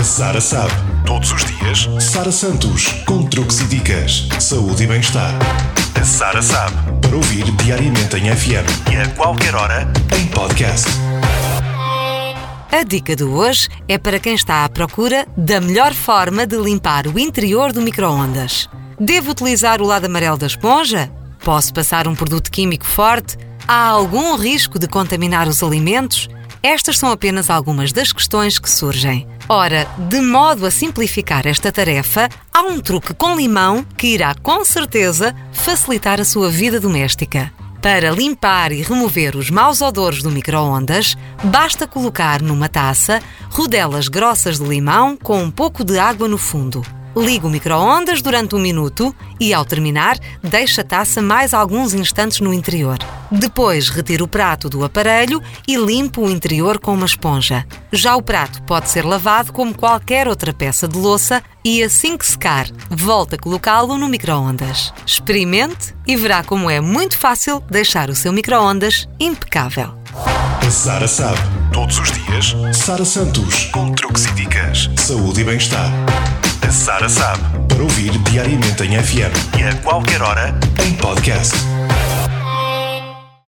A Sara sabe. Todos os dias, Sara Santos, com truques e dicas, saúde e bem-estar. A Sara sabe. Para ouvir diariamente em FM e a qualquer hora, em podcast. A dica de hoje é para quem está à procura da melhor forma de limpar o interior do micro-ondas. Devo utilizar o lado amarelo da esponja? Posso passar um produto químico forte? Há algum risco de contaminar os alimentos? Estas são apenas algumas das questões que surgem. Ora, de modo a simplificar esta tarefa, há um truque com limão que irá com certeza facilitar a sua vida doméstica. Para limpar e remover os maus odores do micro-ondas, basta colocar numa taça rodelas grossas de limão com um pouco de água no fundo. Ligue o micro-ondas durante um minuto e, ao terminar, deixe a taça mais alguns instantes no interior. Depois, retire o prato do aparelho e limpe o interior com uma esponja. Já o prato pode ser lavado como qualquer outra peça de louça e, assim que secar, volte a colocá-lo no micro-ondas. Experimente e verá como é muito fácil deixar o seu micro-ondas impecável. Sara sabe. Todos os dias, Sara Santos, com truques e dicas, saúde e bem-estar. A Sara sabe. Para ouvir diariamente em FM e a qualquer hora, em podcast.